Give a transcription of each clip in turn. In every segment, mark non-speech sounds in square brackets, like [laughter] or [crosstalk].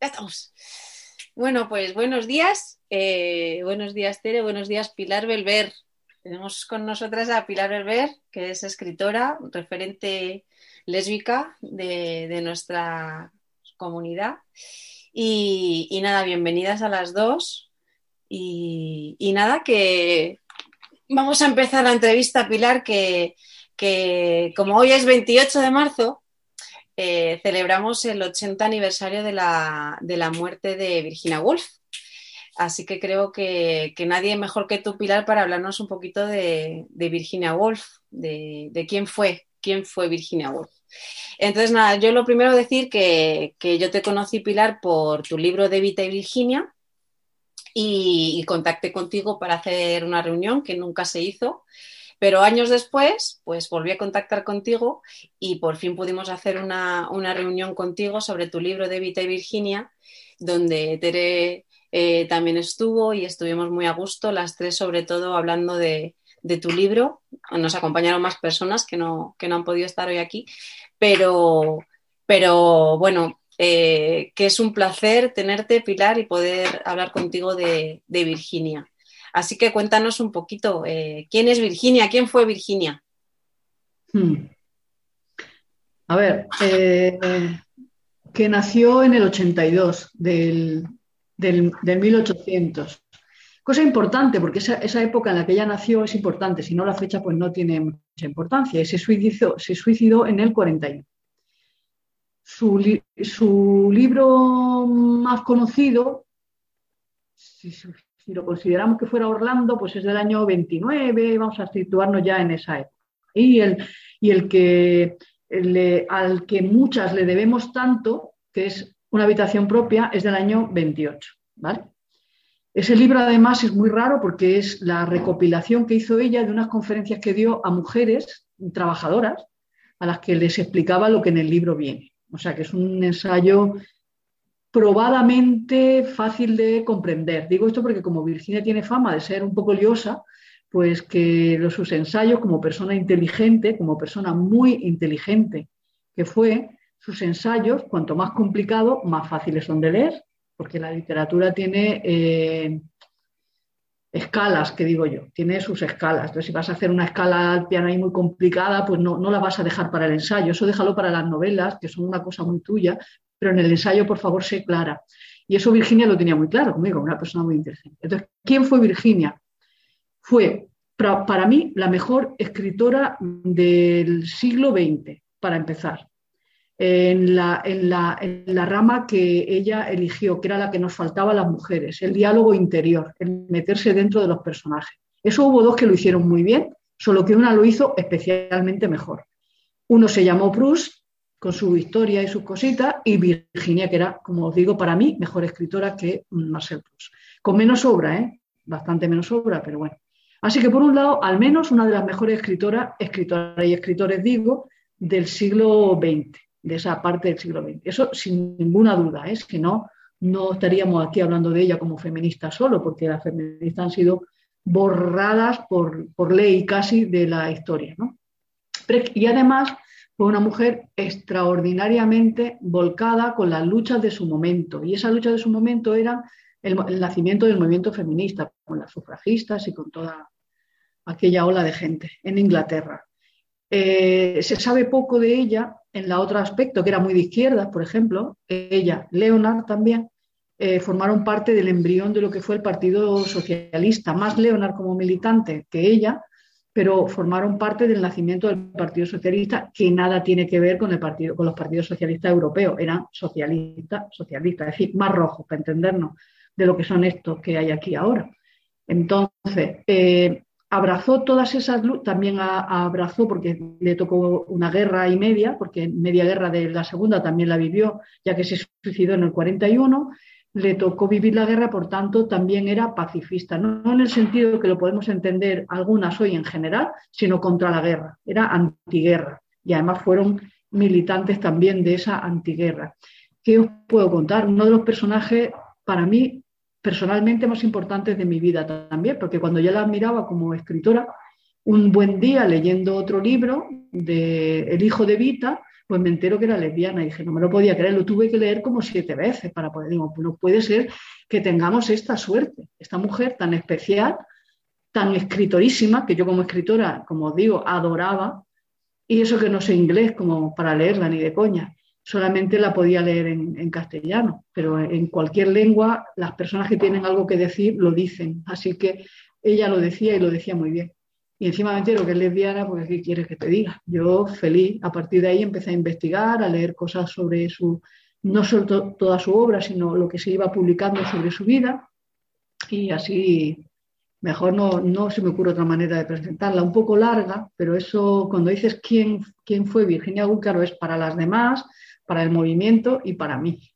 ya estamos. Bueno, pues buenos días. Eh, buenos días, Tere. Buenos días, Pilar Belver. Tenemos con nosotras a Pilar Belver, que es escritora, referente lésbica de, nuestra comunidad. Y, nada, bienvenidas a las dos. Y, nada, que vamos a empezar la entrevista, Pilar, que, que como hoy es 28 de marzo, eh, celebramos el 80 aniversario de la, muerte de Virginia Woolf. Así que creo que, nadie mejor que tú, Pilar, para hablarnos un poquito de, Virginia Woolf, de, quién fue, quién fue Virginia Woolf. Entonces, nada, yo lo primero decir que, yo te conocí, Pilar, por tu libro de Vita y Virginia y contacté contigo para hacer una reunión que nunca se hizo. Pero años después, pues volví a contactar contigo y por fin pudimos hacer una, reunión contigo sobre tu libro de Vita y Virginia, donde Tere eh, también estuvo y estuvimos muy a gusto, las tres sobre todo hablando de, tu libro. Nos acompañaron más personas que no, que no han podido estar hoy aquí, pero, pero bueno, eh, que es un placer tenerte, Pilar, y poder hablar contigo de Virginia. Así que cuéntanos un poquito, eh, ¿quién es Virginia? ¿Quién fue Virginia? Hmm. A ver, eh, que nació en el 82 del, 1800. Cosa importante, porque esa, época en la que ella nació es importante, si no la fecha pues no tiene mucha importancia. se suicidó, se suicidó en el 41. Su, su libro más conocido, si lo consideramos que fuera Orlando, pues es del año 29, vamos a situarnos ya en esa época. Y el, y el que al que muchas le debemos tanto, que es una habitación propia, es del año 28. ¿vale? Ese libro además es muy raro porque es la recopilación que hizo ella de unas conferencias que dio a mujeres trabajadoras a las que les explicaba lo que en el libro viene. O sea que es un ensayo probadamente fácil de comprender. Digo esto porque como Virginia tiene fama de ser un poco liosa, pues que los, sus ensayos como persona inteligente, como persona muy inteligente que fue, sus ensayos, cuanto más complicados, más fáciles son de leer, porque la literatura tiene eh, escalas, que digo yo, tiene sus escalas. Entonces, si vas a hacer una escala al piano ahí muy complicada, pues no, no la vas a dejar para el ensayo, eso déjalo para las novelas, que son una cosa muy tuya, pero en el ensayo, por favor, sé clara. Y eso Virginia lo tenía muy claro conmigo, una persona muy inteligente. Entonces, ¿quién fue Virginia? Fue, para mí, la mejor escritora del siglo XX, para empezar. En la, en, la, en la, rama que ella eligió, que era la que nos faltaba a las mujeres, el diálogo interior, el meterse dentro de los personajes. Eso hubo dos que lo hicieron muy bien, solo que una lo hizo especialmente mejor. Uno se llamó Proust con su historia y sus cositas, y Virginia, que era, como os digo, para mí, mejor escritora que Marcel Proust. Con menos obra, ¿eh? bastante menos obra, pero bueno. Así que, por un lado, al menos una de las mejores escritoras, escritoras y escritores, digo, del siglo XX, de esa parte del siglo XX. Eso sin ninguna duda, es ¿eh? que no, no estaríamos aquí hablando de ella como feminista solo, porque las feministas han sido borradas por, por ley casi de la historia. ¿no? y además fue una mujer extraordinariamente volcada con las luchas de su momento. Y esa lucha de su momento era el, nacimiento del movimiento feminista, con las sufragistas y con toda aquella ola de gente en Inglaterra. Eh, se sabe poco de ella en la otro aspecto, que era muy de izquierdas, por ejemplo. Ella, Leonard también, eh, formaron parte del embrión de lo que fue el Partido Socialista. Más Leonard como militante que ella, pero formaron parte del nacimiento del Partido Socialista, que nada tiene que ver con, el partido, con los partidos socialistas europeos, eran socialistas, socialistas, es decir, más rojos, para entendernos de lo que son estos que hay aquí ahora. Entonces, eh, abrazó todas esas luchas, también abrazó, porque le tocó una guerra y media, porque media guerra de la segunda también la vivió, ya que se suicidó en el 41, le tocó vivir la guerra, por tanto, también era pacifista, no en el sentido que lo podemos entender algunas hoy en general, sino contra la guerra, era antiguerra y además fueron militantes también de esa antiguerra. ¿Qué os puedo contar? Uno de los personajes para mí personalmente más importantes de mi vida también, porque cuando yo la admiraba como escritora, un buen día leyendo otro libro de El hijo de Vita, pues me entero que era lesbiana y dije, no me lo podía creer, lo tuve que leer como siete veces para poder, digo, pues no puede ser que tengamos esta suerte, esta mujer tan especial, tan escritorísima, que yo como escritora, como os digo, adoraba, y eso que no sé inglés como para leerla ni de coña, solamente la podía leer en, en castellano, pero en cualquier lengua las personas que tienen algo que decir lo dicen, así que ella lo decía y lo decía muy bien. Y encima me entero que es lesbiana, pues ¿qué quieres que te diga? Yo feliz. A partir de ahí empecé a investigar, a leer cosas sobre su, no solo toda su obra, sino lo que se iba publicando sobre su vida. Y así, mejor no, no se me ocurre otra manera de presentarla. Un poco larga, pero eso, cuando dices quién, quién fue Virginia Woolf, es para las demás, para el movimiento y para mí.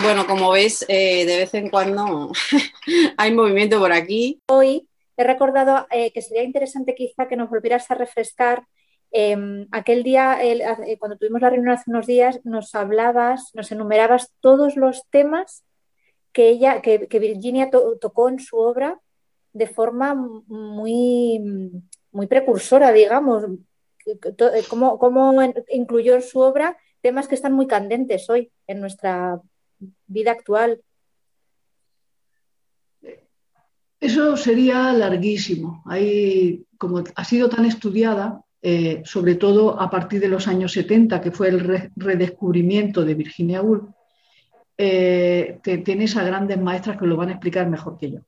Bueno, como ves, eh, de vez en cuando [laughs] hay movimiento por aquí. Hoy he recordado eh, que sería interesante quizá que nos volvieras a refrescar. Em, aquel día, eh, cuando tuvimos la reunión hace unos días, nos hablabas, nos enumerabas todos los temas que ella, que, Virginia tocó en su obra de forma muy, muy precursora, digamos. Cómo, cómo incluyó en su obra temas que están muy candentes hoy en nuestra vida actual. Eso sería larguísimo. Hay, como ha sido tan estudiada, eh, sobre todo a partir de los años 70, que fue el redescubrimiento de Virginia Woolf, eh, tienes a grandes maestras que lo van a explicar mejor que yo.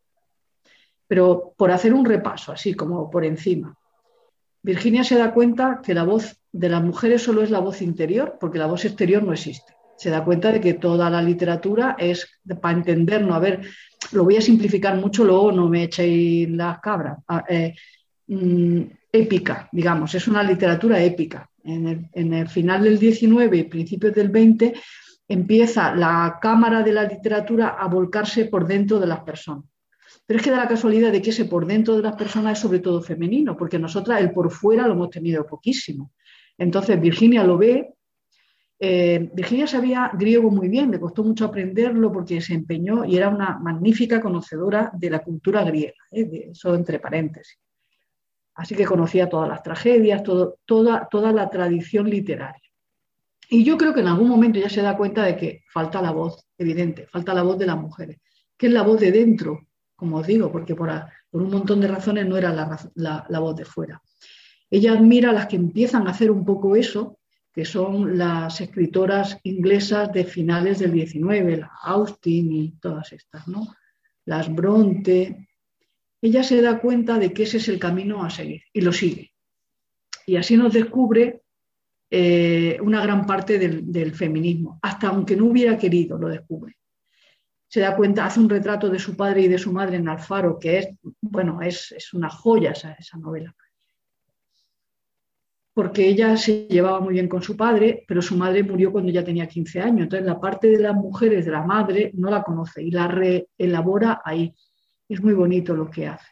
Pero por hacer un repaso, así como por encima, Virginia se da cuenta que la voz de las mujeres solo es la voz interior, porque la voz exterior no existe se da cuenta de que toda la literatura es para entendernos. A ver, lo voy a simplificar mucho, luego no me echéis las cabras. Ah, eh, mm, épica, digamos, es una literatura épica. En el, final del 19 y principios del 20 empieza la cámara de la literatura a volcarse por dentro de las personas. Pero es que da la casualidad de que ese por dentro de las personas es sobre todo femenino, porque nosotras el por fuera lo hemos tenido poquísimo. Entonces Virginia lo ve eh, Virginia sabía griego muy bien, le costó mucho aprenderlo porque se empeñó y era una magnífica conocedora de la cultura griega, ¿eh? eso entre paréntesis. Así que conocía todas las tragedias, toda, toda la tradición literaria. Y yo creo que en algún momento ya se da cuenta de que falta la voz, evidente, falta la voz de las mujeres, que es la voz de dentro, como os digo, porque por, un montón de razones no era la, la voz de fuera. Ella admira a las que empiezan a hacer un poco eso que son las escritoras inglesas de finales del 19, la Austin y todas estas, ¿no? Las Bronte. Ella se da cuenta de que ese es el camino a seguir y lo sigue. Y así nos descubre eh, una gran parte del, feminismo, hasta aunque no hubiera querido, lo descubre. Se da cuenta, hace un retrato de su padre y de su madre en Alfaro, que es, bueno, es, una joya esa novela porque ella se llevaba muy bien con su padre, pero su madre murió cuando ya tenía 15 años. Entonces, la parte de las mujeres de la madre no la conoce y la reelabora ahí. Es muy bonito lo que hace.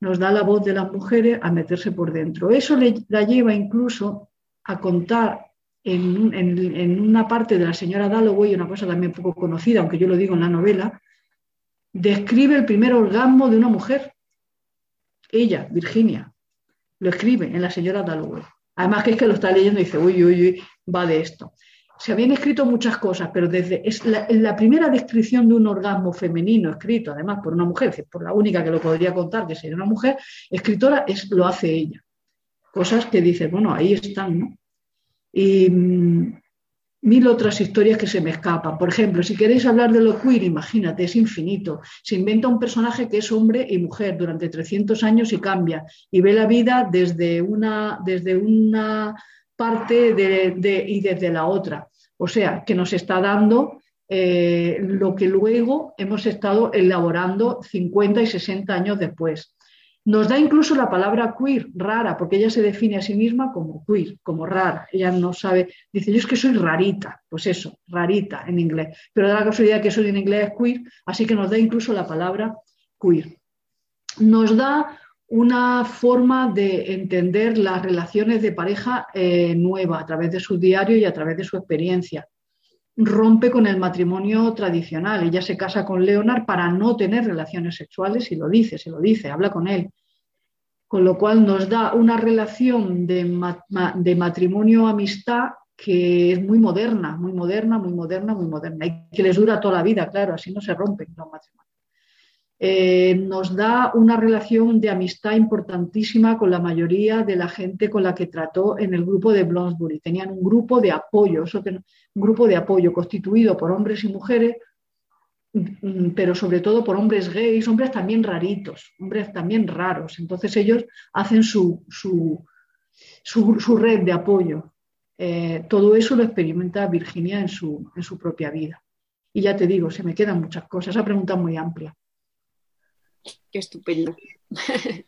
Nos da la voz de las mujeres a meterse por dentro. Eso la lleva incluso a contar en, en, una parte de la señora Dalloway, una cosa también poco conocida, aunque yo lo digo en la novela, describe el primer orgasmo de una mujer. Ella, Virginia, lo escribe en la señora Dalloway. Además que es que lo está leyendo y dice, uy, uy, uy, va de esto. Se habían escrito muchas cosas, pero desde es la, primera descripción de un orgasmo femenino escrito, además por una mujer, por la única que lo podría contar, que sería una mujer, escritora, es, lo hace ella. Cosas que dice, bueno, ahí están, ¿no? Y, mm, mil otras historias que se me escapan. Por ejemplo, si queréis hablar de lo queer, imagínate, es infinito. Se inventa un personaje que es hombre y mujer durante 300 años y cambia y ve la vida desde una, desde una parte y desde la otra. O sea, que nos está dando eh, lo que luego hemos estado elaborando 50 y 60 años después. Nos da incluso la palabra queer, rara, porque ella se define a sí misma como queer, como rara. Ella no sabe, dice, yo es que soy rarita, pues eso, rarita en inglés. Pero da la casualidad que soy en inglés es queer, así que nos da incluso la palabra queer. Nos da una forma de entender las relaciones de pareja eh, nueva a través de su diario y a través de su experiencia. Rompe con el matrimonio tradicional. Ella se casa con Leonard para no tener relaciones sexuales y lo dice, se lo dice, habla con él con lo cual nos da una relación de, matrimonio-amistad que es muy moderna, muy moderna, muy moderna, muy moderna, y que les dura toda la vida, claro, así no se rompen los matrimonios. Eh, nos da una relación de amistad importantísima con la mayoría de la gente con la que trató en el grupo de Bloomsbury. Tenían un grupo de apoyo, un grupo de apoyo constituido por hombres y mujeres Mm, pero sobre todo por hombres gays, hombres también raritos, hombres también raros. Entonces ellos hacen su, su, red de apoyo. Eh, todo eso lo experimenta Virginia en su, en su propia vida. Y ya te digo, se me quedan muchas cosas. Esa pregunta es muy amplia. Qué estupendo. [laughs]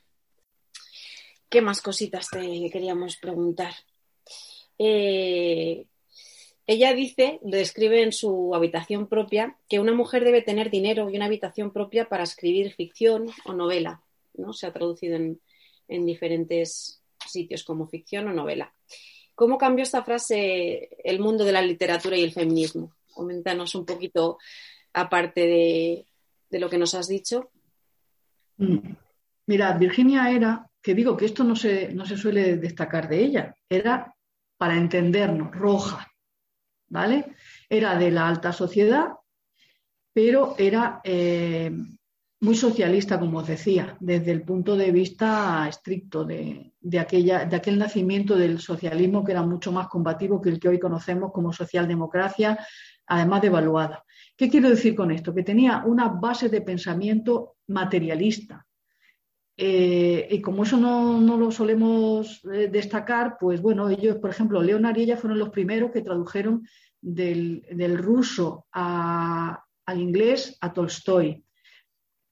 ¿Qué más cositas te queríamos preguntar? Eh, ella dice, describe en su habitación propia, que una mujer debe tener dinero y una habitación propia para escribir ficción o novela. ¿no? Se ha traducido en, diferentes sitios como ficción o novela. ¿Cómo cambió esta frase el mundo de la literatura y el feminismo? Coméntanos un poquito, aparte de, lo que nos has dicho. Mm. Mira, Virginia era, que digo que esto no se, no se suele destacar de ella, era, para entendernos, roja. ¿vale? Era de la alta sociedad, pero era eh, muy socialista, como os decía, desde el punto de vista estricto de, aquella, de aquel nacimiento del socialismo que era mucho más combativo que el que hoy conocemos como socialdemocracia, además devaluada. ¿Qué quiero decir con esto? Que tenía una base de pensamiento materialista. Eh, y como eso no, lo solemos eh, destacar, pues bueno, ellos, por ejemplo, Leonard y ella fueron los primeros que tradujeron del, ruso al inglés a Tolstoy.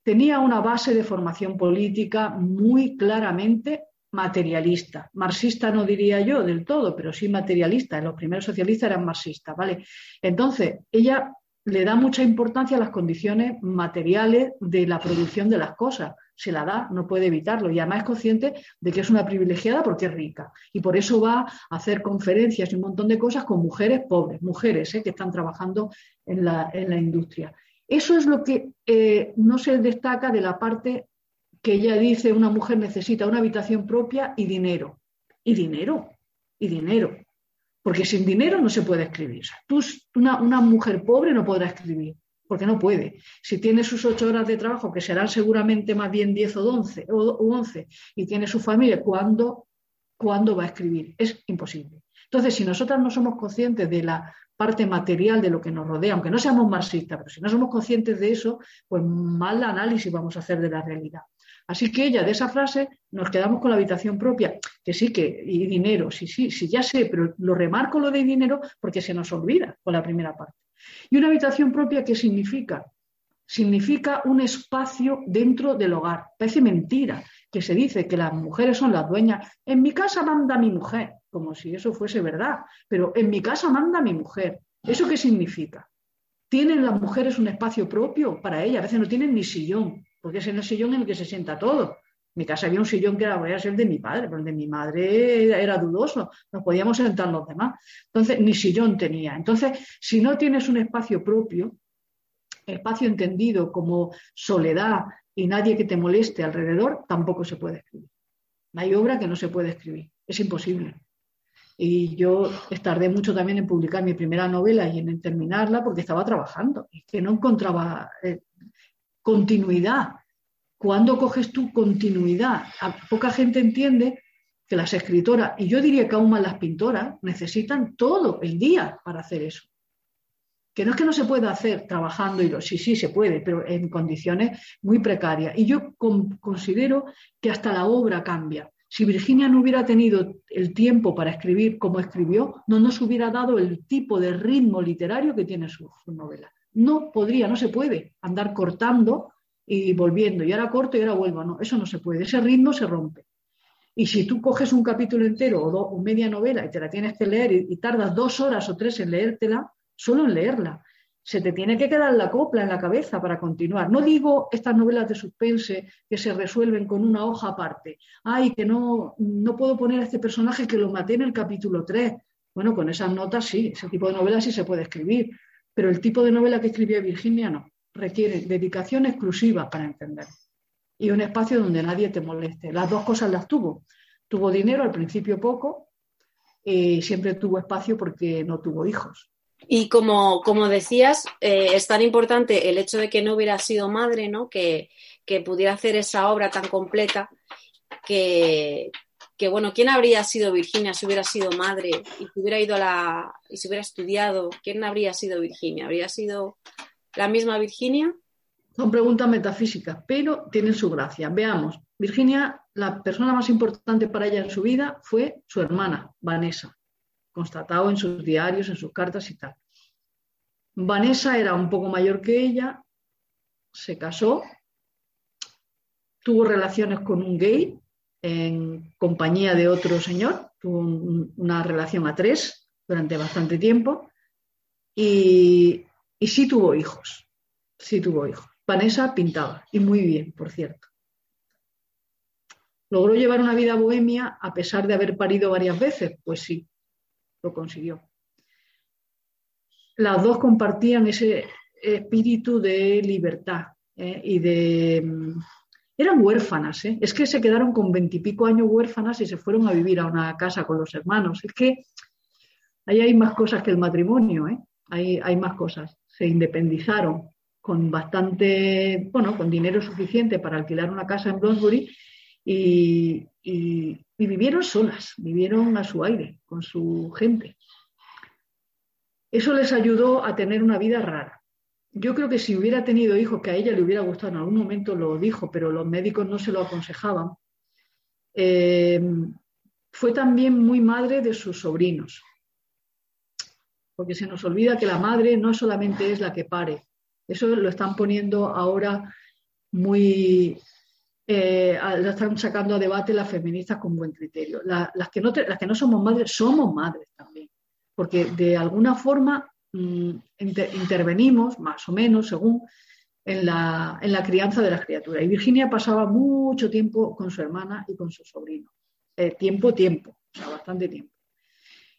Tenía una base de formación política muy claramente materialista. Marxista no diría yo del todo, pero sí materialista. Los primeros socialistas eran marxistas, ¿vale? Entonces, ella le da mucha importancia a las condiciones materiales de la producción de las cosas se la da, no puede evitarlo. Y además es consciente de que es una privilegiada porque es rica. Y por eso va a hacer conferencias y un montón de cosas con mujeres pobres, mujeres eh, que están trabajando en la, industria. Eso es lo que eh, no se destaca de la parte que ella dice, una mujer necesita una habitación propia y dinero. Y dinero, y dinero. Porque sin dinero no se puede escribir. tú, una, mujer pobre no podrá escribir porque no puede. Si tiene sus ocho horas de trabajo, que serán seguramente más bien diez o once, o once y tiene su familia, ¿cuándo, ¿cuándo va a escribir? Es imposible. Entonces, si nosotras no somos conscientes de la parte material de lo que nos rodea, aunque no seamos marxistas, pero si no somos conscientes de eso, pues mal análisis vamos a hacer de la realidad. Así que ella, de esa frase, nos quedamos con la habitación propia, que sí, que, y dinero, sí, sí, sí, ya sé, pero lo remarco lo de dinero porque se nos olvida con la primera parte. ¿Y una habitación propia qué significa? Significa un espacio dentro del hogar. Parece mentira que se dice que las mujeres son las dueñas. En mi casa manda mi mujer, como si eso fuese verdad, pero en mi casa manda mi mujer. ¿Eso qué significa? ¿Tienen las mujeres un espacio propio para ellas? A veces no tienen ni sillón, porque es en el sillón en el que se sienta todo mi casa había un sillón que era, voy a ser de mi padre, pero el de mi madre era, dudoso, no podíamos sentar los demás. Entonces, ni sillón tenía. Entonces, si no tienes un espacio propio, espacio entendido como soledad y nadie que te moleste alrededor, tampoco se puede escribir. hay obra que no se puede escribir, es imposible. Y yo tardé mucho también en publicar mi primera novela y en terminarla porque estaba trabajando y que no encontraba eh, continuidad cuando coges tu continuidad? poca gente entiende que las escritoras, y yo diría que aún más las pintoras, necesitan todo el día para hacer eso. Que no es que no se pueda hacer trabajando, y lo, sí, sí se puede, pero en condiciones muy precarias. Y yo considero que hasta la obra cambia. Si Virginia no hubiera tenido el tiempo para escribir como escribió, no nos hubiera dado el tipo de ritmo literario que tiene su novela. No podría, no se puede andar cortando y volviendo, y ahora corto y ahora vuelvo. No, eso no se puede, ese ritmo se rompe. Y si tú coges un capítulo entero o, media novela y te la tienes que leer y, tardas dos horas o tres en leértela, solo en leerla, se te tiene que quedar la copla en la cabeza para continuar. No digo estas novelas de suspense que se resuelven con una hoja aparte. Ay, que no, no puedo poner a este personaje que lo maté en el capítulo 3. Bueno, con esas notas sí, ese tipo de novela sí se puede escribir, pero el tipo de novela que escribía Virginia no requiere dedicación exclusiva para entender. y un espacio donde nadie te moleste. Las dos cosas las tuvo. Tuvo dinero, al principio poco, y siempre tuvo espacio porque no tuvo hijos. Y como, como decías, eh, es tan importante el hecho de que no hubiera sido madre, ¿no? Que, que pudiera hacer esa obra tan completa que, que, bueno, ¿quién habría sido Virginia si hubiera sido madre y si hubiera ido a la y si hubiera estudiado? ¿Quién habría sido Virginia? ¿Habría sido la misma Virginia? Son preguntas metafísicas, pero tienen su gracia. Veamos, Virginia, la persona más importante para ella en su vida fue su hermana, Vanessa, constatado en sus diarios, en sus cartas y tal. Vanessa era un poco mayor que ella, se casó, tuvo relaciones con un gay en compañía de otro señor, tuvo una relación a tres durante bastante tiempo y, sí tuvo hijos, sí tuvo hijos. Vanessa pintaba, y muy bien, por cierto. ¿Logró llevar una vida bohemia a pesar de haber parido varias veces? Pues sí, lo consiguió. Las dos compartían ese espíritu de libertad ¿eh? y de... Eran huérfanas, ¿eh? es que se quedaron con veintipico años huérfanas y se fueron a vivir a una casa con los hermanos. Es que ahí hay más cosas que el matrimonio, ¿eh? hay, más cosas. Se independizaron con bastante, bueno, con dinero suficiente para alquilar una casa en Bloomsbury y, vivieron solas, vivieron a su aire, con su gente. Eso les ayudó a tener una vida rara. Yo creo que si hubiera tenido hijos, que a ella le hubiera gustado, en algún momento lo dijo, pero los médicos no se lo aconsejaban, eh, fue también muy madre de sus sobrinos. Porque se nos olvida que la madre no solamente es la que pare, eso lo están poniendo ahora muy, eh, lo están sacando a debate las feministas con buen criterio. las, que no las que no somos madres, somos madres también, porque de alguna forma mm, intervenimos, más o menos, según, en la, en la, crianza de las criaturas. Y Virginia pasaba mucho tiempo con su hermana y con su sobrino. Eh, tiempo, tiempo, o sea, bastante tiempo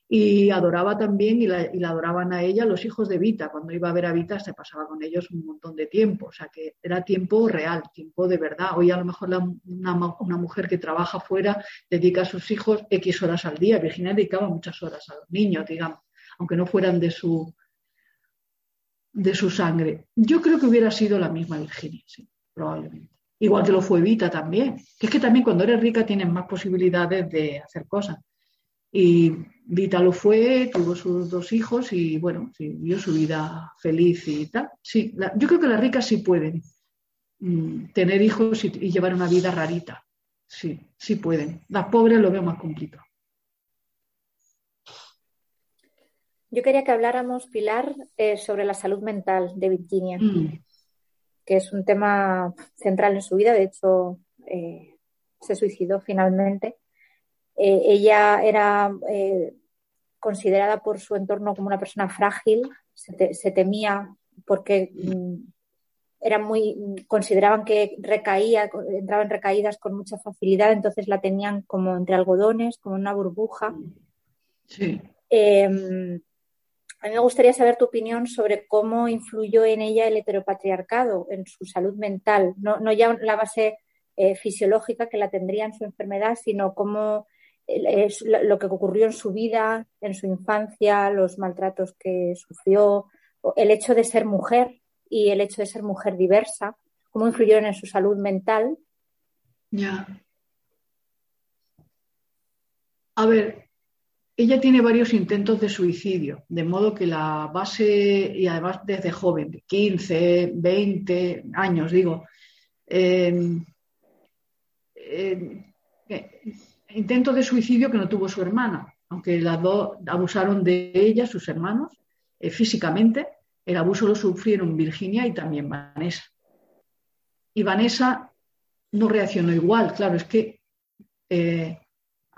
y adoraba también y la, adoraban a ella los hijos de Vita. Cuando iba a ver a Vita se pasaba con ellos un montón de tiempo, o sea que era tiempo real, tiempo de verdad. Hoy a lo mejor una, mujer que trabaja fuera dedica a sus hijos X horas al día. Virginia dedicaba muchas horas a los niños, digamos, aunque no fueran de su, de su sangre. Yo creo que hubiera sido la misma Virginia, sí, probablemente. Igual que lo fue Vita también. Que es que también cuando eres rica tienes más posibilidades de hacer cosas. Y Vita lo fue, tuvo sus dos hijos y bueno, vivió su vida feliz y tal. Sí, yo creo que las ricas sí pueden mm, tener hijos y, llevar una vida rarita. Sí, sí pueden. Las pobres lo veo más complicado. Yo quería que habláramos, Pilar, eh, sobre la salud mental de Virginia, mm. que es un tema central en su vida. De hecho, eh, se suicidó finalmente. Eh, ella era considerada por su entorno como una persona frágil, se, temía porque mm, era muy, consideraban que recaía, entraba en recaídas con mucha facilidad, entonces la tenían como entre algodones, como una burbuja. Sí. A mí me gustaría saber tu opinión sobre cómo influyó en ella el heteropatriarcado en su salud mental, no, no ya la base eh, fisiológica que la tendría en su enfermedad, sino cómo es lo que ocurrió en su vida, en su infancia, los maltratos que sufrió, el hecho de ser mujer y el hecho de ser mujer diversa, cómo influyeron en su salud mental. Ya. A ver, ella tiene varios intentos de suicidio, de modo que la base, y además desde joven, de 15, 20 años, digo, eh, eh, intento de suicidio que no tuvo su hermana, aunque las dos abusaron de ella, sus hermanos, eh, físicamente. El abuso lo sufrieron Virginia y también Vanessa. Y Vanessa no reaccionó igual, claro, es que eh,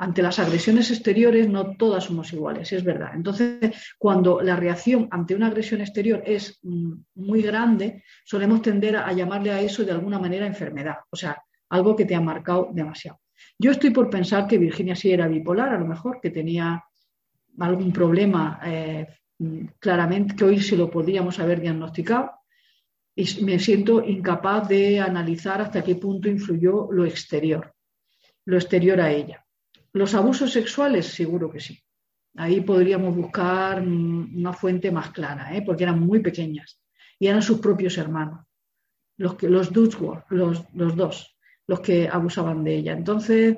ante las agresiones exteriores no todas somos iguales, es verdad. Entonces, cuando la reacción ante una agresión exterior es mm, muy grande, solemos tender a llamarle a eso de alguna manera enfermedad, o sea, algo que te ha marcado demasiado. Yo estoy por pensar que Virginia sí era bipolar, a lo mejor, que tenía algún problema eh, claramente, que hoy se lo podríamos haber diagnosticado. y me siento incapaz de analizar hasta qué punto influyó lo exterior, lo exterior a ella. Los abusos sexuales, seguro que sí. Ahí podríamos buscar una fuente más clara, ¿eh? porque eran muy pequeñas y eran sus propios hermanos, los, que, los los, los dos, los que abusaban de ella. Entonces,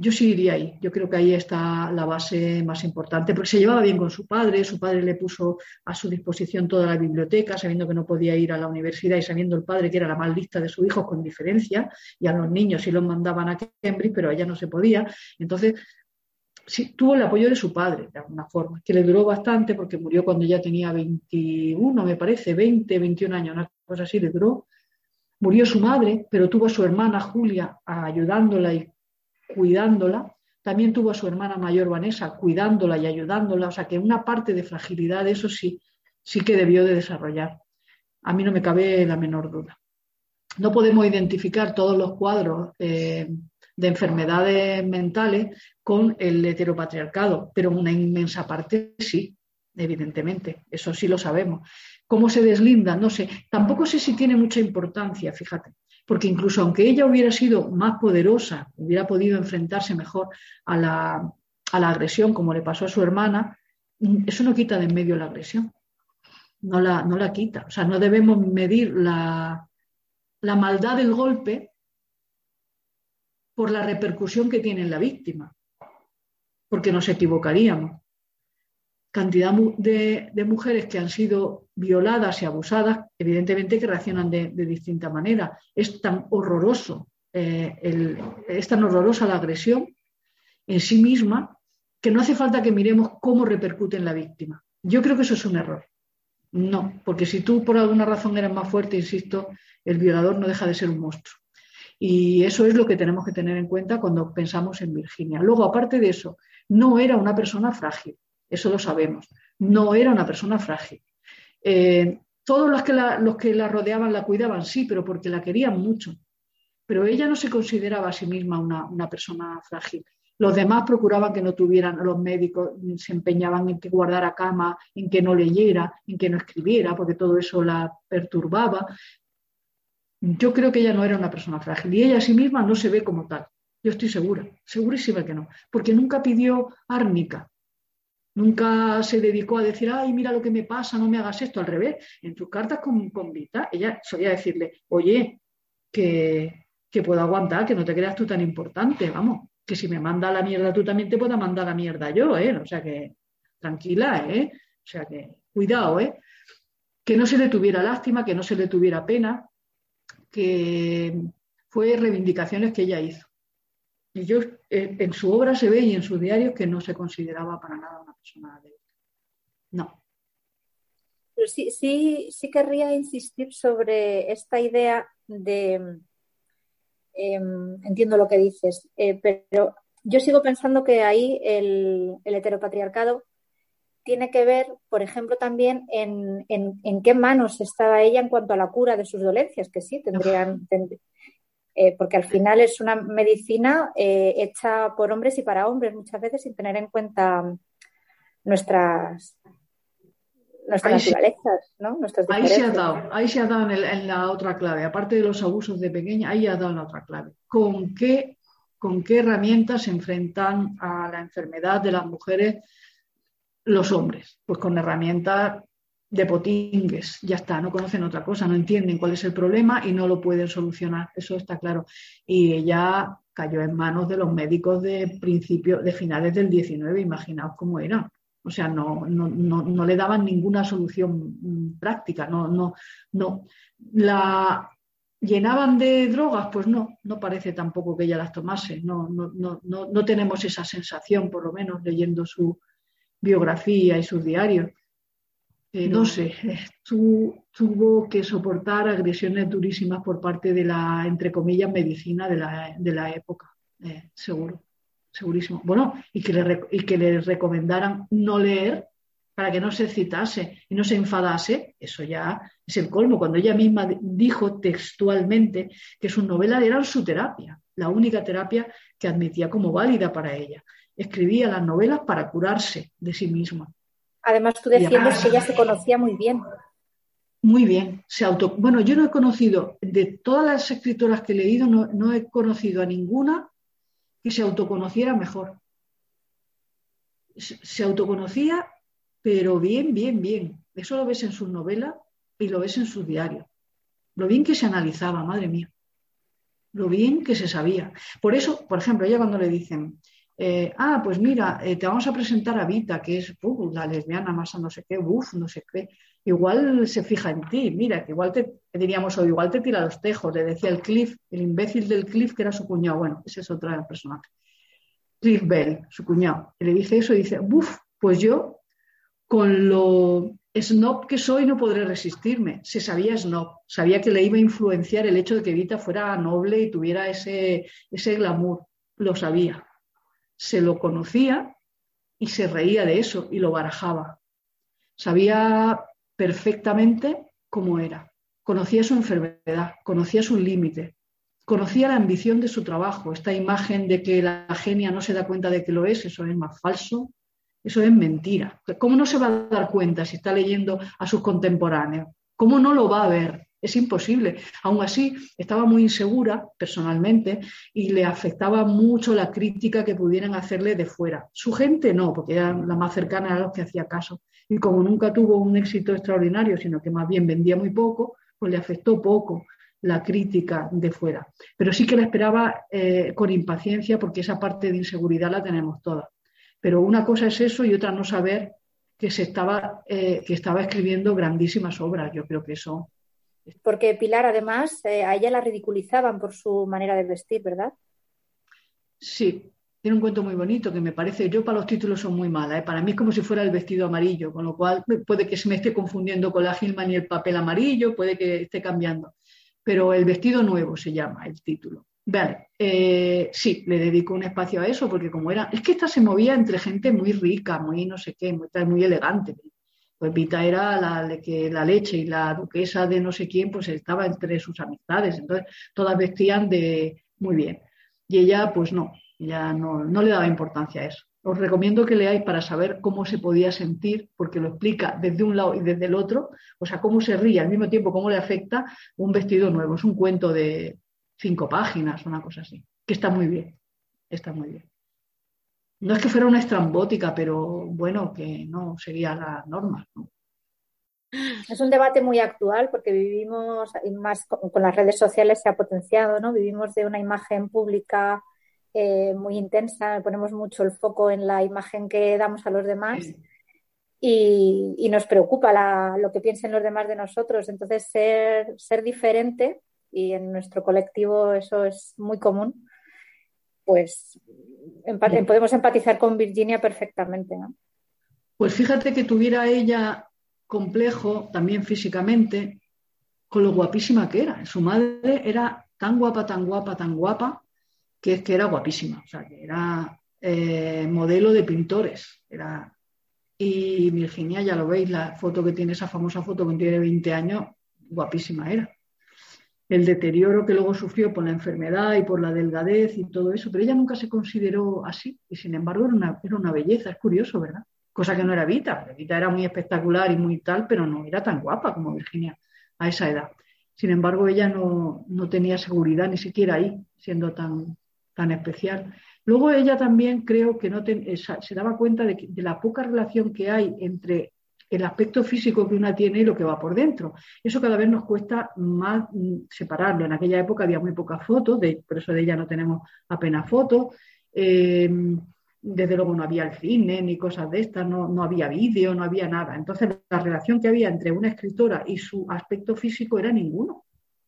yo sí iría ahí. Yo creo que ahí está la base más importante, porque se llevaba bien con su padre, su padre le puso a su disposición toda la biblioteca, sabiendo que no podía ir a la universidad y sabiendo el padre que era la más lista de su hijo con diferencia, y a los niños sí los mandaban a Cambridge, pero a ella no se podía. Entonces, sí, tuvo el apoyo de su padre, de alguna forma, que le duró bastante porque murió cuando ya tenía 21, me parece, 20, 21 años, una cosa así, le duró. Murió su madre, pero tuvo a su hermana Julia ayudándola y cuidándola. También tuvo a su hermana mayor Vanessa cuidándola y ayudándola. O sea que una parte de fragilidad, eso sí, sí que debió de desarrollar. A mí no me cabe la menor duda. No podemos identificar todos los cuadros eh, de enfermedades mentales con el heteropatriarcado, pero una inmensa parte sí, evidentemente. Eso sí lo sabemos. ¿Cómo se deslinda? No sé. Tampoco sé si tiene mucha importancia, fíjate porque incluso aunque ella hubiera sido más poderosa, hubiera podido enfrentarse mejor a la, agresión, como le pasó a su hermana, eso no quita de en medio la agresión. No la, no la quita. O sea, no debemos medir la, la maldad del golpe por la repercusión que tiene en la víctima, porque nos equivocaríamos cantidad de, mujeres que han sido violadas y abusadas, evidentemente que reaccionan de, distinta manera. Es tan horroroso, eh, es tan horrorosa la agresión en sí misma que no hace falta que miremos cómo repercute en la víctima. Yo creo que eso es un error. No, porque si tú por alguna razón eres más fuerte, insisto, el violador no deja de ser un monstruo. Y eso es lo que tenemos que tener en cuenta cuando pensamos en Virginia. Luego, aparte de eso, no era una persona frágil eso lo sabemos. No era una persona frágil. Eh, todos los que, la, los que la rodeaban la cuidaban, sí, pero porque la querían mucho. Pero ella no se consideraba a sí misma una, persona frágil. Los demás procuraban que no tuvieran, los médicos se empeñaban en que guardara cama, en que no leyera, en que no escribiera, porque todo eso la perturbaba. Yo creo que ella no era una persona frágil y ella a sí misma no se ve como tal. Yo estoy segura, segurísima que no, porque nunca pidió árnica, Nunca se dedicó a decir, ay, mira lo que me pasa, no me hagas esto. Al revés, en tus cartas con, con Vita, ella solía decirle, oye, que, puedo aguantar, que no te creas tú tan importante, vamos, que si me manda la mierda tú también te puedo mandar la mierda yo, ¿eh? O sea que, tranquila, ¿eh? O sea que, cuidado, ¿eh? Que no se le tuviera lástima, que no se le tuviera pena, que fue reivindicaciones que ella hizo. Y yo, eh, en su obra se ve y en sus diarios que no se consideraba para nada una persona débil. No. Pero sí, sí, sí querría insistir sobre esta idea de, em, entiendo lo que dices, eh, pero yo sigo pensando que ahí el, heteropatriarcado tiene que ver, por ejemplo, también en, en, qué manos estaba ella en cuanto a la cura de sus dolencias, que sí, tendrían, eh, porque al final es una medicina eh, hecha por hombres y para hombres muchas veces sin tener en cuenta nuestras nuestras naturalezas, ¿no? ahí se ha dado, ahí se ha dado en, la otra clave, aparte de los abusos de pequeña, ahí ha dado en la otra clave. ¿Con qué, ¿Con qué herramientas se enfrentan a la enfermedad de las mujeres los hombres? Pues con herramientas de potingues, ya está, no conocen otra cosa, no entienden cuál es el problema y no lo pueden solucionar, eso está claro. Y ella cayó en manos de los médicos de principio, de finales del 19, imaginaos cómo era. O sea, no, no, no, le daban ninguna solución mm, práctica, no, no, no. La llenaban de drogas, pues no, no parece tampoco que ella las tomase, no, no, no, no tenemos esa sensación, por lo menos leyendo su biografía y sus diarios no sé, tuvo que soportar agresiones durísimas por parte de la, entre comillas, medicina de la, de la época, eh, seguro, segurísimo. Bueno, y que, le, y que le recomendaran no leer para que no se citase y no se enfadase, eso ya es el colmo. Cuando ella misma dijo textualmente que sus novelas eran su terapia, la única terapia que admitía como válida para ella. Escribía las novelas para curarse de sí misma Además, tú defiendes que ella se conocía muy bien. Muy bien. Se auto... Bueno, yo no he conocido, de todas las escritoras que he leído, no, he conocido a ninguna que se autoconociera mejor. Se autoconocía, pero bien, bien, bien. Eso lo ves en sus novelas y lo ves en sus diarios. Lo bien que se analizaba, madre mía. Lo bien que se sabía. Por eso, por ejemplo, ella cuando le dicen, eh, ah, pues mira, eh, te vamos a presentar a Vita, que es uh, la lesbiana más no sé qué, uff, no sé qué igual se fija en ti, mira, que igual te, diríamos, o igual te tira los tejos, le decía el Cliff, el imbécil del Cliff, que era su cuñado, bueno, ese es otro personaje. Cliff Bell, su cuñado, le dice eso y dice, buf, pues yo con lo snob que soy no podré resistirme. Se sabía snob, sabía que le iba a influenciar el hecho de que Vita fuera noble y tuviera ese, ese glamour, lo sabía. Se lo conocía y se reía de eso y lo barajaba. Sabía perfectamente cómo era. Conocía su enfermedad, conocía su límite, conocía la ambición de su trabajo. Esta imagen de que la genia no se da cuenta de que lo es, eso es más falso, eso es mentira. ¿Cómo no se va a dar cuenta si está leyendo a sus contemporáneos? ¿Cómo no lo va a ver? Es imposible. Aún así, estaba muy insegura personalmente y le afectaba mucho la crítica que pudieran hacerle de fuera. Su gente no, porque era la más cercana a los que hacía caso. Y como nunca tuvo un éxito extraordinario, sino que más bien vendía muy poco, pues le afectó poco la crítica de fuera. Pero sí que la esperaba eh, con impaciencia porque esa parte de inseguridad la tenemos toda. Pero una cosa es eso y otra no saber que se estaba, eh, que estaba escribiendo grandísimas obras. Yo creo que eso porque Pilar, además, eh, a ella la ridiculizaban por su manera de vestir, ¿verdad? Sí, tiene un cuento muy bonito que me parece, yo para los títulos son muy mala, ¿eh? para mí es como si fuera el vestido amarillo, con lo cual puede que se me esté confundiendo con la Gilman y el papel amarillo, puede que esté cambiando, pero el vestido nuevo se llama el título. Vale, eh, sí, le dedico un espacio a eso porque como era, es que esta se movía entre gente muy rica, muy no sé qué, muy, muy elegante, pues Vita era la, que la leche y la duquesa de no sé quién, pues estaba entre sus amistades. Entonces, todas vestían de muy bien. Y ella, pues no, ya no, no le daba importancia a eso. Os recomiendo que leáis para saber cómo se podía sentir, porque lo explica desde un lado y desde el otro, o sea, cómo se ríe al mismo tiempo, cómo le afecta un vestido nuevo. Es un cuento de cinco páginas, una cosa así, que está muy bien, está muy bien no es que fuera una estrambótica, pero bueno, que no seguía las normas. Es un debate muy actual porque vivimos, y más con, las redes sociales se ha potenciado, ¿no? Vivimos de una imagen pública eh, muy intensa, ponemos mucho el foco en la imagen que damos a los demás y, nos preocupa lo que piensen los demás de nosotros. Entonces, ser, ser diferente, y en nuestro colectivo eso es muy común, pues podemos empatizar con Virginia perfectamente. ¿no? Pues fíjate que tuviera ella complejo también físicamente con lo guapísima que era. Su madre era tan guapa, tan guapa, tan guapa, que es que era guapísima. O sea, que era eh, modelo de pintores. Era... Y Virginia, ya lo veis, la foto que tiene, esa famosa foto que tiene 20 años, guapísima era el deterioro que luego sufrió por la enfermedad y por la delgadez y todo eso, pero ella nunca se consideró así y sin embargo era una, era una belleza, es curioso, ¿verdad? Cosa que no era Vita, Vita era muy espectacular y muy tal, pero no era tan guapa como Virginia a esa edad. Sin embargo, ella no, tenía seguridad ni siquiera ahí, siendo tan, tan especial. Luego ella también creo que no se daba cuenta de, de la poca relación que hay entre el aspecto físico que una tiene y lo que va por dentro. Eso cada vez nos cuesta más mm, separarlo. En aquella época había muy pocas fotos, de, por eso de ella no tenemos apenas fotos. Eh, desde luego no había el cine ni cosas de estas, no, había vídeo, no había nada. Entonces la relación que había entre una escritora y su aspecto físico era ninguno.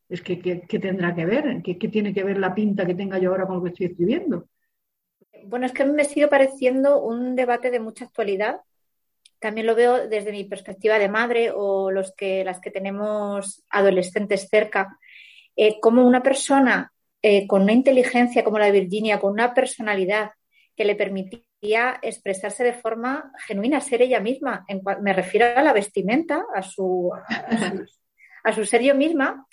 Es que, ¿qué tendrá que ver? ¿Qué, tiene que ver la pinta que tenga yo ahora con lo que estoy escribiendo? Bueno, es que me sigue pareciendo un debate de mucha actualidad también lo veo desde mi perspectiva de madre o los que, las que tenemos adolescentes cerca, eh, como una persona eh, con una inteligencia como la de Virginia, con una personalidad que le permitía expresarse de forma genuina, ser ella misma. me refiero a la vestimenta, a su, [laughs] a su, ser yo misma,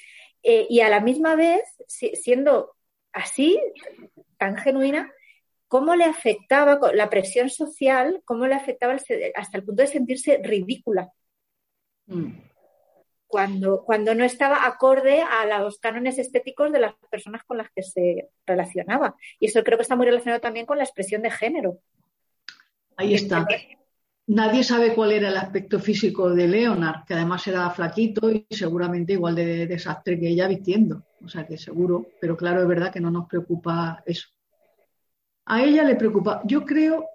eh, y a la misma vez, siendo así, tan genuina, cómo le afectaba la presión social, cómo le afectaba hasta el punto de sentirse ridícula. Mm. cuando, cuando no estaba acorde a los cánones estéticos de las personas con las que se relacionaba. Y eso creo que está muy relacionado también con la expresión de género. Ahí está. Nadie sabe cuál era el aspecto físico de Leonard, que además era flaquito y seguramente igual de desastre que ella vistiendo. O sea que seguro, pero claro, es verdad que no nos preocupa eso. A ella le preocupa. Yo creo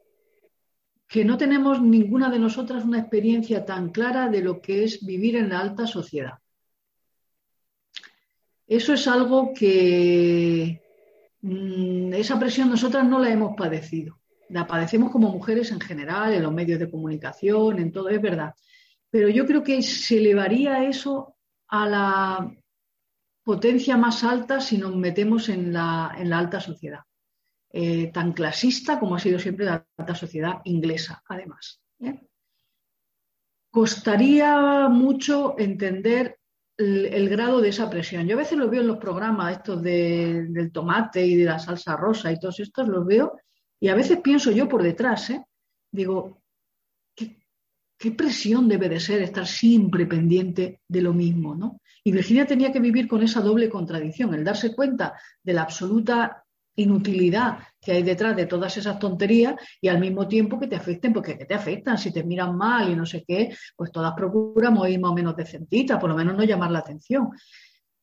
que no tenemos ninguna de nosotras una experiencia tan clara de lo que es vivir en la alta sociedad. Eso es algo que mm, esa presión nosotras no la hemos padecido. La padecemos como mujeres en general, en los medios de comunicación, en todo, es verdad. Pero yo creo que se elevaría eso a la potencia más alta si nos metemos en la, en la alta sociedad. Eh, tan clasista como ha sido siempre la sociedad inglesa, además. ¿eh? Costaría mucho entender el, grado de esa presión. Yo a veces lo veo en los programas estos del tomate y de la salsa rosa y todos estos, los veo y a veces pienso yo por detrás, ¿eh? digo, ¿qué, ¿qué, presión debe de ser estar siempre pendiente de lo mismo, ¿no? Y Virginia tenía que vivir con esa doble contradicción, el darse cuenta de la absoluta inutilidad que hay detrás de todas esas tonterías y al mismo tiempo que te afecten, porque que te afectan, si te miran mal y no sé qué, pues todas procuramos ir más o menos decentitas, por lo menos no llamar la atención.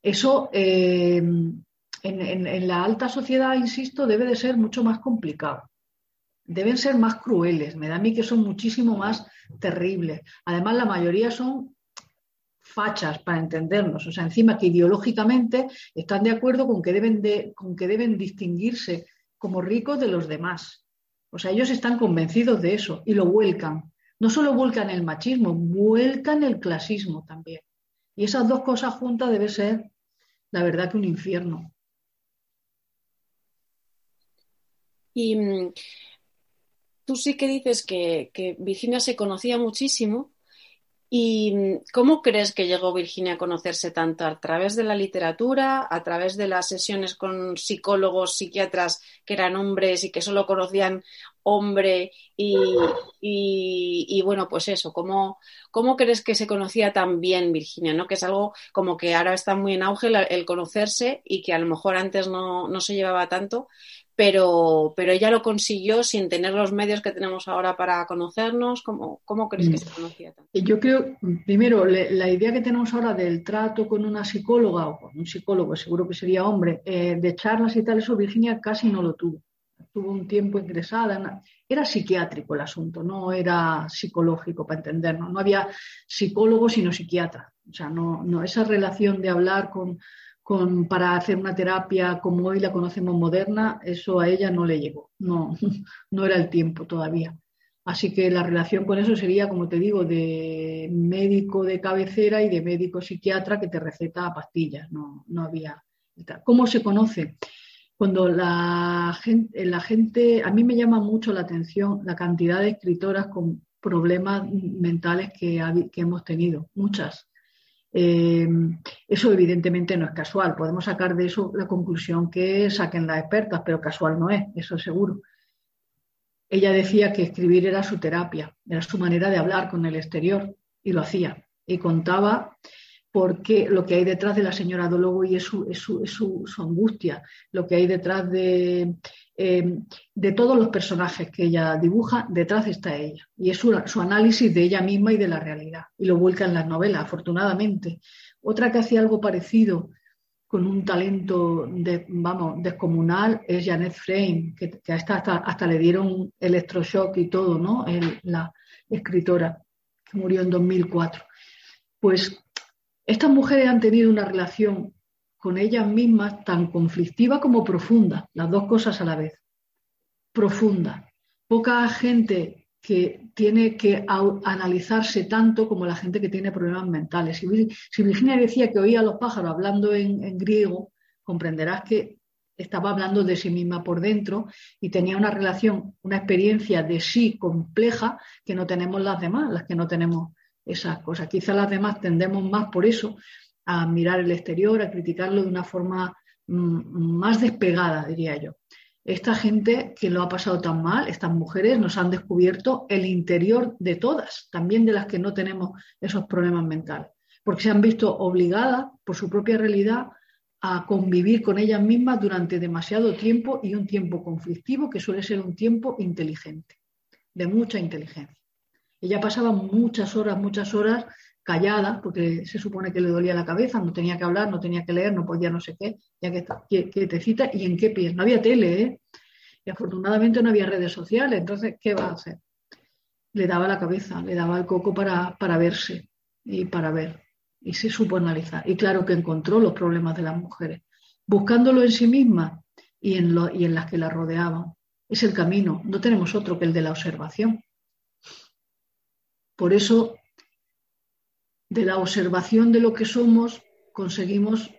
Eso eh, en, en, la alta sociedad, insisto, debe de ser mucho más complicado. Deben ser más crueles, me da a mí que son muchísimo más terribles. Además, la mayoría son fachas para entendernos, o sea, encima que ideológicamente están de acuerdo con que deben, de, con que deben distinguirse como ricos de los demás. O sea, ellos están convencidos de eso y lo vuelcan. No solo vuelcan el machismo, vuelcan el clasismo también. Y esas dos cosas juntas debe ser, la verdad, que un infierno. Y mm, tú sí que dices que, que Virginia se conocía muchísimo, ¿Y mm, cómo crees que llegó Virginia a conocerse tanto? ¿A través de la literatura? ¿A través de las sesiones con psicólogos, psiquiatras que eran hombres y que solo conocían hombre? Y, bueno, pues eso, ¿cómo, ¿cómo, crees que se conocía tan bien Virginia? ¿no? Que es algo como que ahora está muy en auge el, conocerse y que a lo mejor antes no, no se llevaba tanto pero, pero ella lo consiguió sin tener los medios que tenemos ahora para conocernos. ¿Cómo, cómo crees que se conocía tanto? Yo creo, primero, la idea que tenemos ahora del trato con una psicóloga o con un psicólogo, seguro que sería hombre, eh, de charlas y tal, eso Virginia casi no lo tuvo. Tuvo un tiempo ingresada, era psiquiátrico el asunto, no era psicológico para entendernos. No había psicólogo sino psiquiatra. O sea, no, no esa relación de hablar con para hacer una terapia como hoy la conocemos moderna, eso a ella no le llegó, no, [laughs] no era el tiempo todavía. Así que la relación con eso sería, como te digo, de médico de cabecera y de médico psiquiatra que te receta pastillas, no, no había. ¿Cómo se conoce? Cuando la gente, a mí me llama mucho la atención la cantidad de escritoras con problemas mentales que hemos tenido, muchas, eh, eso evidentemente no es casual. Podemos sacar de eso la conclusión que saquen las expertas, pero casual no es, eso es seguro. Ella decía que escribir era su terapia, era su manera de hablar con el exterior y lo hacía. Y contaba porque lo que hay detrás de la señora Dologo y es, su, es, su, angustia, lo que hay detrás de, eh, de, todos los personajes que ella dibuja, detrás está ella. Y es su, análisis de ella misma y de la realidad. Y lo vuelca en las novelas, afortunadamente. Otra que hacía algo parecido con un talento vamos, descomunal es Janet Frame, que, hasta, hasta, le dieron electroshock y todo, ¿no? la escritora que murió en 2004. Pues estas mujeres han tenido una relación con ellas mismas tan conflictiva como profunda, las dos cosas a la vez. Profunda. Poca gente que tiene que analizarse tanto como la gente que tiene problemas mentales. Si, Virginia decía que oía a los pájaros hablando en, griego, comprenderás que estaba hablando de sí misma por dentro y tenía una relación, una experiencia de sí compleja que no tenemos las demás, las que no tenemos esas cosas. Quizá las demás tendemos más por eso a mirar el exterior, a criticarlo de una forma mm, más despegada, diría yo. Esta gente que lo ha pasado tan mal, estas mujeres, nos han descubierto el interior de todas, también de las que no tenemos esos problemas mentales. porque se han visto obligadas por su propia realidad a convivir con ellas mismas durante demasiado tiempo y un tiempo conflictivo que suele ser un tiempo inteligente, de mucha inteligencia. Ella pasaba muchas horas, muchas horas callada, porque se supone que le dolía la cabeza, no tenía que hablar, no tenía que leer, no podía no sé qué, ya que, te cita y en qué pies. No había tele, ¿eh? Y afortunadamente no había redes sociales, entonces, ¿qué va a hacer? Le daba la cabeza, le daba el coco para, para verse y para ver. Y se supo analizar. Y claro que encontró los problemas de las mujeres, buscándolo en sí misma y en, lo, y en las que la rodeaban. Es el camino, no tenemos otro que el de la observación. Por eso, de la observación de lo que somos, conseguimos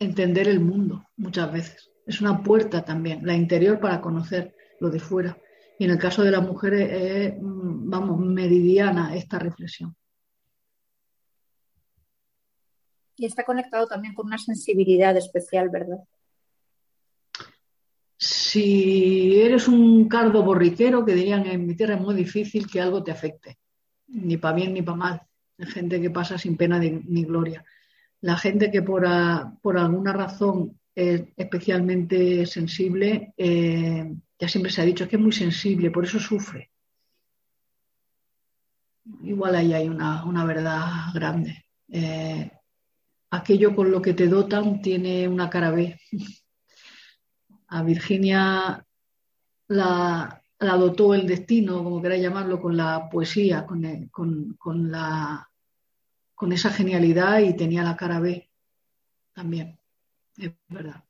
entender el mundo muchas veces. Es una puerta también, la interior para conocer lo de fuera. Y en el caso de las mujeres es, mm, vamos, meridiana esta reflexión. Y está conectado también con una sensibilidad especial, ¿verdad? Si eres un cardo borriquero, que dirían en mi tierra es muy difícil que algo te afecte, ni para bien ni para mal. Hay gente que pasa sin pena ni gloria. La gente que por, por alguna razón es especialmente sensible, eh, ya siempre se ha dicho que es muy sensible, por eso sufre. Igual ahí hay una, verdad grande. Eh, aquello con lo que te dotan tiene una cara B. A Virginia la, dotó el destino, como queráis llamarlo, con la poesía, con, la, con esa genialidad y tenía la cara B también. Es verdad.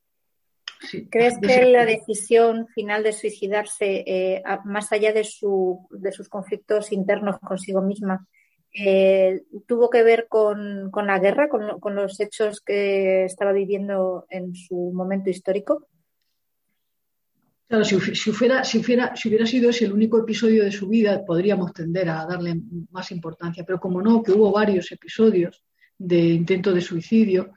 ¿Crees que la decisión final de suicidarse, eh, más allá de, su, de, sus conflictos internos consigo misma, eh, tuvo que ver con, la guerra, con, los hechos que estaba viviendo en su momento histórico? Claro, si, fuera, si, fuera, si hubiera sido ese el único episodio de su vida, podríamos tender a darle más importancia, pero como no, que hubo varios episodios de intento de suicidio,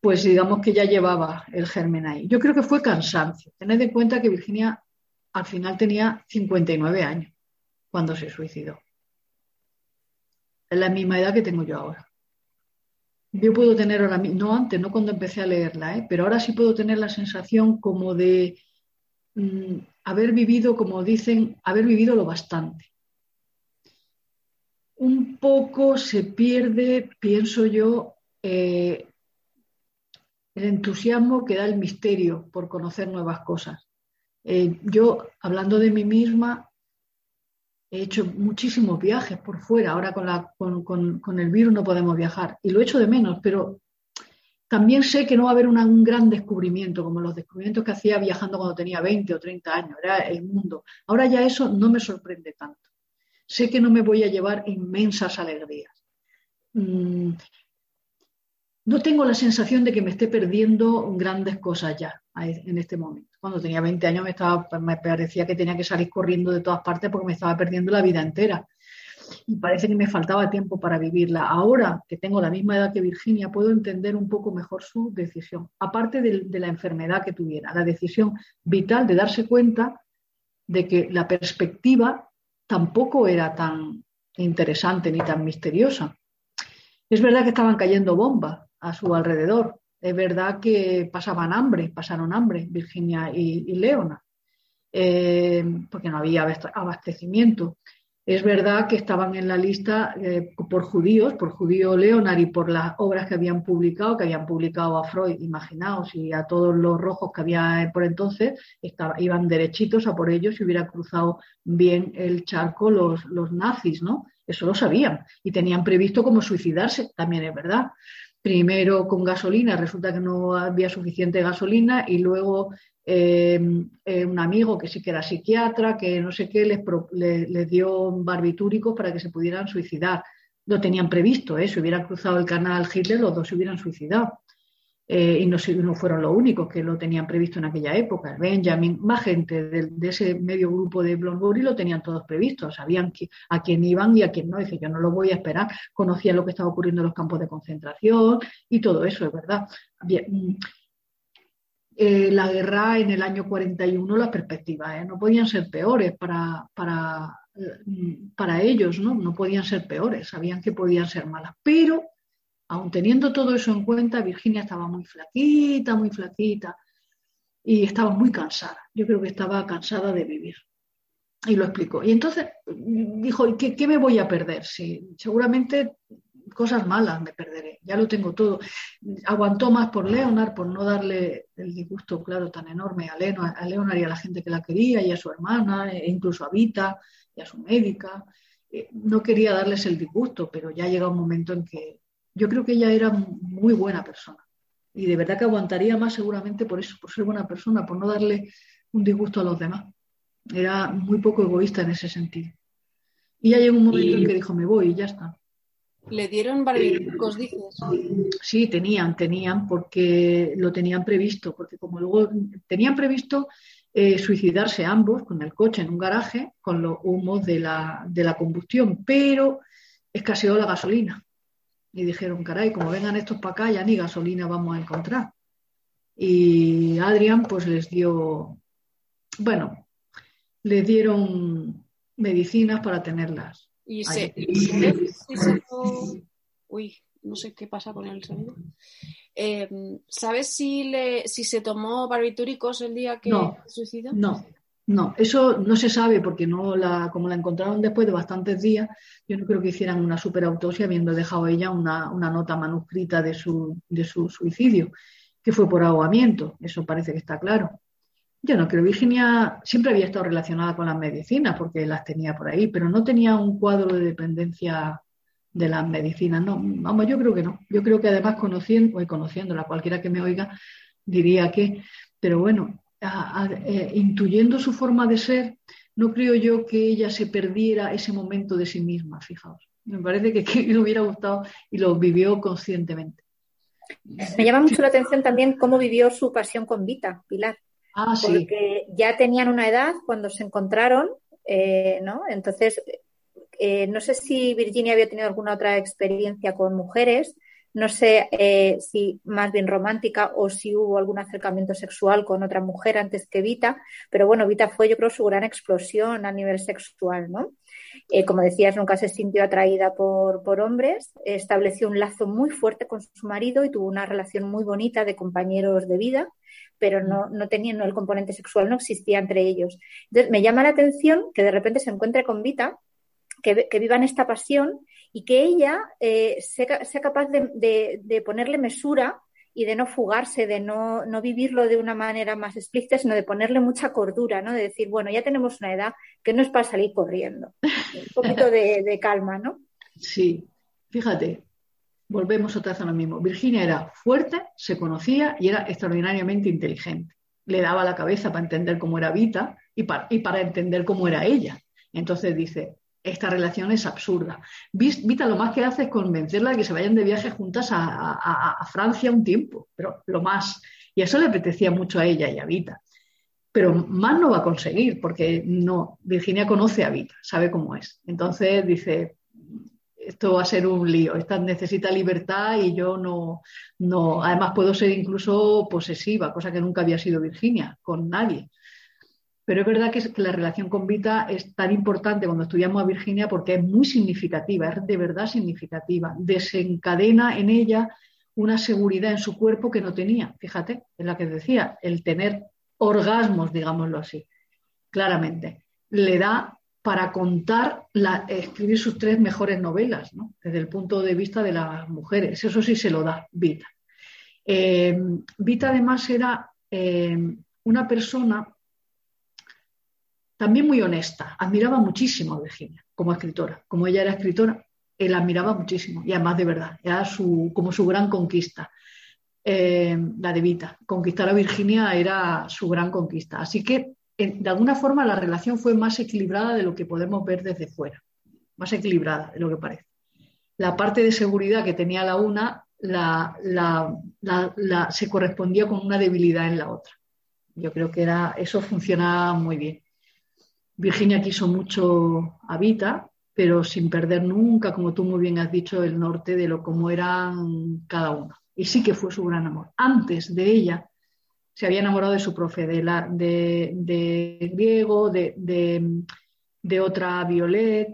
pues digamos que ya llevaba el germen ahí. Yo creo que fue cansancio. Tened en cuenta que Virginia al final tenía 59 años cuando se suicidó. Es la misma edad que tengo yo ahora. Yo puedo tener ahora mismo, no antes, no cuando empecé a leerla, ¿eh? pero ahora sí puedo tener la sensación como de Mm, haber vivido, como dicen, haber vivido lo bastante. Un poco se pierde, pienso yo, eh, el entusiasmo que da el misterio por conocer nuevas cosas. Eh, yo, hablando de mí misma, he hecho muchísimos viajes por fuera. Ahora con, con, el virus no podemos viajar y lo echo de menos, pero también sé que no va a haber un gran descubrimiento, como los descubrimientos que hacía viajando cuando tenía 20 o 30 años, era el mundo. Ahora ya eso no me sorprende tanto. Sé que no me voy a llevar inmensas alegrías. Mm, no tengo la sensación de que me esté perdiendo grandes cosas ya en este momento. Cuando tenía 20 años me, estaba, me parecía que tenía que salir corriendo de todas partes porque me estaba perdiendo la vida entera y parece que me faltaba tiempo para vivirla. Ahora que tengo la misma edad que Virginia, puedo entender un poco mejor su decisión, aparte de, la enfermedad que tuviera, la decisión vital de darse cuenta de que la perspectiva tampoco era tan interesante ni tan misteriosa. Es verdad que estaban cayendo bombas a su alrededor, es verdad que pasaban hambre, pasaron hambre Virginia y, Leona, eh, porque no había abastecimiento. Es verdad que estaban en la lista eh, por judíos, por judío Leonard y por las obras que habían publicado, que habían publicado a Freud, imaginaos, y a todos los rojos que había por entonces, iban derechitos a por ellos y hubiera cruzado bien el charco los, los nazis, ¿no? Eso lo sabían y tenían previsto como suicidarse, también es verdad primero con gasolina, resulta que no había suficiente gasolina y luego eh, eh, un amigo que sí que era psiquiatra, que no sé qué, les, dio barbitúricos para que se pudieran suicidar. Lo tenían previsto, ¿eh? si hubieran cruzado el canal Hitler, los dos se hubieran suicidado. Eh, y no, no, fueron los únicos que lo tenían previsto en aquella época. Benjamin, más gente de, ese medio grupo de Bloomsbury lo tenían todos previsto, sabían a quién iban y a quién no. Dice, yo no lo voy a esperar. Conocían lo que estaba ocurriendo en los campos de concentración y todo eso, es verdad. Mm, eh, la guerra en el año 41, las perspectivas ¿eh? no podían ser peores para, para, eh, para ellos, ¿no? No podían ser peores, sabían que podían ser malas. Pero, aun teniendo todo eso en cuenta, Virginia estaba muy flaquita, muy flaquita y estaba muy cansada. Yo creo que estaba cansada de vivir. Y lo explicó. Y entonces dijo, ¿qué, me voy a perder? Sí, seguramente cosas malas me perderé, ya lo tengo todo. Aguantó más por Leonard, por no darle el disgusto, claro, tan enorme a Leonard, a Leonard y a la gente que la quería, y a su hermana, e incluso a Vita, y a su médica. Eh, no quería darles el disgusto, pero ya llega un momento en que yo creo que ella era muy buena persona. Y de verdad que aguantaría más seguramente por eso, por ser buena persona, por no darle un disgusto a los demás. Era muy poco egoísta en ese sentido. Y ya llegó un momento en que dijo, me voy y ya está. ¿Le dieron barbitúricos, dices? Sí, tenían, tenían, porque lo tenían previsto, porque como luego tenían previsto eh, suicidarse ambos con el coche en un garaje con los humos de la, de la combustión, pero escaseó la gasolina. Y dijeron, caray, como vengan estos para acá, ya ni gasolina vamos a encontrar. Y Adrián pues les dio, bueno, les dieron medicinas para tenerlas y se, Uy, no sé qué pasa con el sonido. Eh, ¿Sabes si, le, si se tomó barbitúricos el día que se suicidó? No, no, eso no se sabe porque no la, como la encontraron después de bastantes días, yo no creo que hicieran una superautosia habiendo dejado ella una, una nota manuscrita de su, de su suicidio, que fue por ahogamiento, eso parece que está claro. Yo no creo. Virginia siempre había estado relacionada con las medicinas porque las tenía por ahí, pero no tenía un cuadro de dependencia de las medicinas. No, vamos, yo creo que no. Yo creo que además conociendo, o conociéndola, cualquiera que me oiga diría que, pero bueno, eh, intuyendo su forma de ser, no creo yo que ella se perdiera ese momento de sí misma, fijaos. Me parece que, que le hubiera gustado y lo vivió conscientemente. Me llama mucho la atención también cómo vivió su pasión con Vita, Pilar. Ah, porque ya tenían una edad cuando se encontraron, eh, ¿no? Entonces, eh, no sé si Virginia había tenido alguna otra experiencia con mujeres, no sé eh, si más bien romántica o si hubo algún acercamiento sexual con otra mujer antes que Vita, pero bueno, Vita fue yo creo su gran explosión a nivel sexual, ¿no? como decías, nunca se sintió atraída por, por, hombres, estableció un lazo muy fuerte con su marido y tuvo una relación muy bonita de compañeros de vida pero no, no tenían el componente sexual, no existía entre ellos. Entonces, me llama la atención que de repente se encuentre con Vita, que, que vivan esta pasión y que ella eh, sea, sea, capaz de, de, ponerle mesura y de no fugarse, de no, no, vivirlo de una manera más explícita, sino de ponerle mucha cordura, ¿no? De decir, bueno, ya tenemos una edad que no es para salir corriendo. Un poquito de, de calma, ¿no? Sí, fíjate, volvemos otra vez a lo mismo. Virginia era fuerte, se conocía y era extraordinariamente inteligente. Le daba la cabeza para entender cómo era Vita y para, y para entender cómo era ella. Entonces dice, esta relación es absurda. Vita lo más que hace es convencerla de que se vayan de viaje juntas a, Francia un tiempo, pero lo más. Y eso le apetecía mucho a ella y a Vita. Pero más no va a conseguir, porque no, Virginia conoce a Vita, sabe cómo es. Entonces dice, esto va a ser un lío, esta necesita libertad y yo no, no, además puedo ser incluso posesiva, cosa que nunca había sido Virginia, con nadie. Pero es verdad que, la relación con Vita es tan importante cuando estudiamos a Virginia porque es muy significativa, es de verdad significativa. Desencadena en ella una seguridad en su cuerpo que no tenía. Fíjate, es la que decía, el tener orgasmos, digámoslo así, claramente. Le da para contar, la, escribir sus tres mejores novelas, ¿no? desde el punto de vista de las mujeres. Eso sí se lo da Vita. Eh, Vita además era eh, una persona también muy honesta, admiraba muchísimo a Virginia como escritora. Como ella era escritora, él admiraba muchísimo y además de verdad, era su, como su gran conquista. Eh, la de Vita. Conquistar a Virginia era su gran conquista. Así que de alguna forma la relación fue más equilibrada de lo que podemos ver desde fuera, más equilibrada de lo que parece. La parte de seguridad que tenía la una se correspondía con una debilidad en la otra. Yo creo que era, eso funcionaba muy bien. Virginia quiso mucho a Vita, pero sin perder nunca, como tú muy bien has dicho, el norte de lo como eran cada uno. Y sí que fue su gran amor. Antes de ella, se había enamorado de su profe, de, de, griego, de, de otra Violet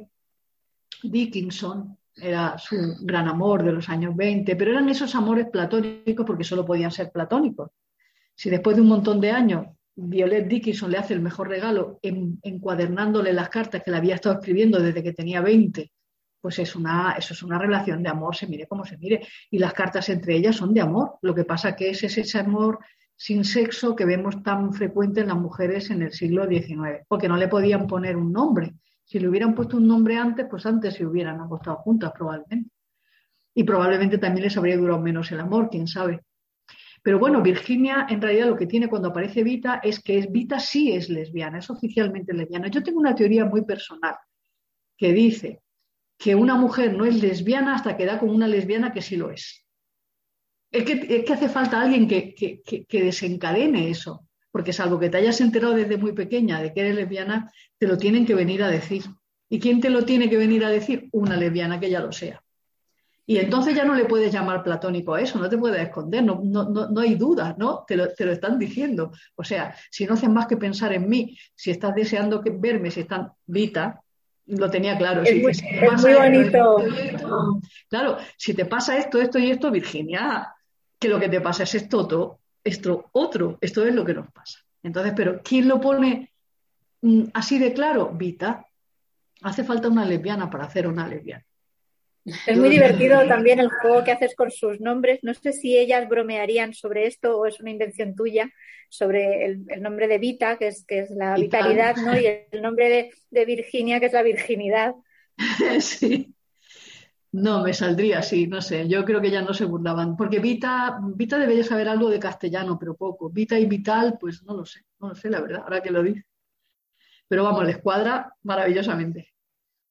Dickinson, era su gran amor de los años 20, pero eran esos amores platónicos porque solo podían ser platónicos. Si después de un montón de años Violet Dickinson le hace el mejor regalo encuadernándole las cartas que le había estado escribiendo desde que tenía 20, pues es una, eso es una relación de amor, se mire como se mire. Y las cartas entre ellas son de amor. Lo que pasa que es ese amor sin sexo que vemos tan frecuente en las mujeres en el siglo XIX, porque no le podían poner un nombre. Si le hubieran puesto un nombre antes, pues antes se hubieran acostado juntas probablemente. Y probablemente también les habría durado menos el amor, quién sabe. Pero bueno, Virginia en realidad lo que tiene cuando aparece Vita es que es, Vita sí es lesbiana, es oficialmente lesbiana. Yo tengo una teoría muy personal que dice que una mujer no es lesbiana hasta que da con una lesbiana que sí lo es. Es que, hace falta alguien que, que, desencadene eso, porque salvo que te hayas enterado desde muy pequeña de que eres lesbiana, te lo tienen que venir a decir. ¿Y quién te lo tiene que venir a decir? Una lesbiana que ya lo sea. Y entonces ya no le puedes llamar platónico a eso, no te puedes esconder, no, no, no, hay duda, ¿no? Te lo, te lo, están diciendo. O sea, si no haces más que pensar en mí, si estás deseando que, verme, si están Vita, lo tenía claro. Es, muy, bonito. claro, si te pasa esto, esto y esto, Virginia, que lo que te pasa es esto otro, esto otro, esto es lo que nos pasa. Entonces, pero ¿quién lo pone mm, así de claro? Vita. Hace falta una lesbiana para hacer una lesbiana. Es muy divertido también el juego que haces con sus nombres. No sé si ellas bromearían sobre esto o es una invención tuya, sobre el, nombre de Vita, que es, que es la vitalidad, ¿no? Y el nombre de, Virginia, que es la virginidad. [laughs] Sí. No, me saldría así, no sé. Yo creo que ya no se burlaban. Porque Vita, Vita debería saber algo de castellano, pero poco. Vita y Vital, pues no lo sé, no lo sé, la verdad, ahora que lo dice. Pero vamos, les cuadra maravillosamente.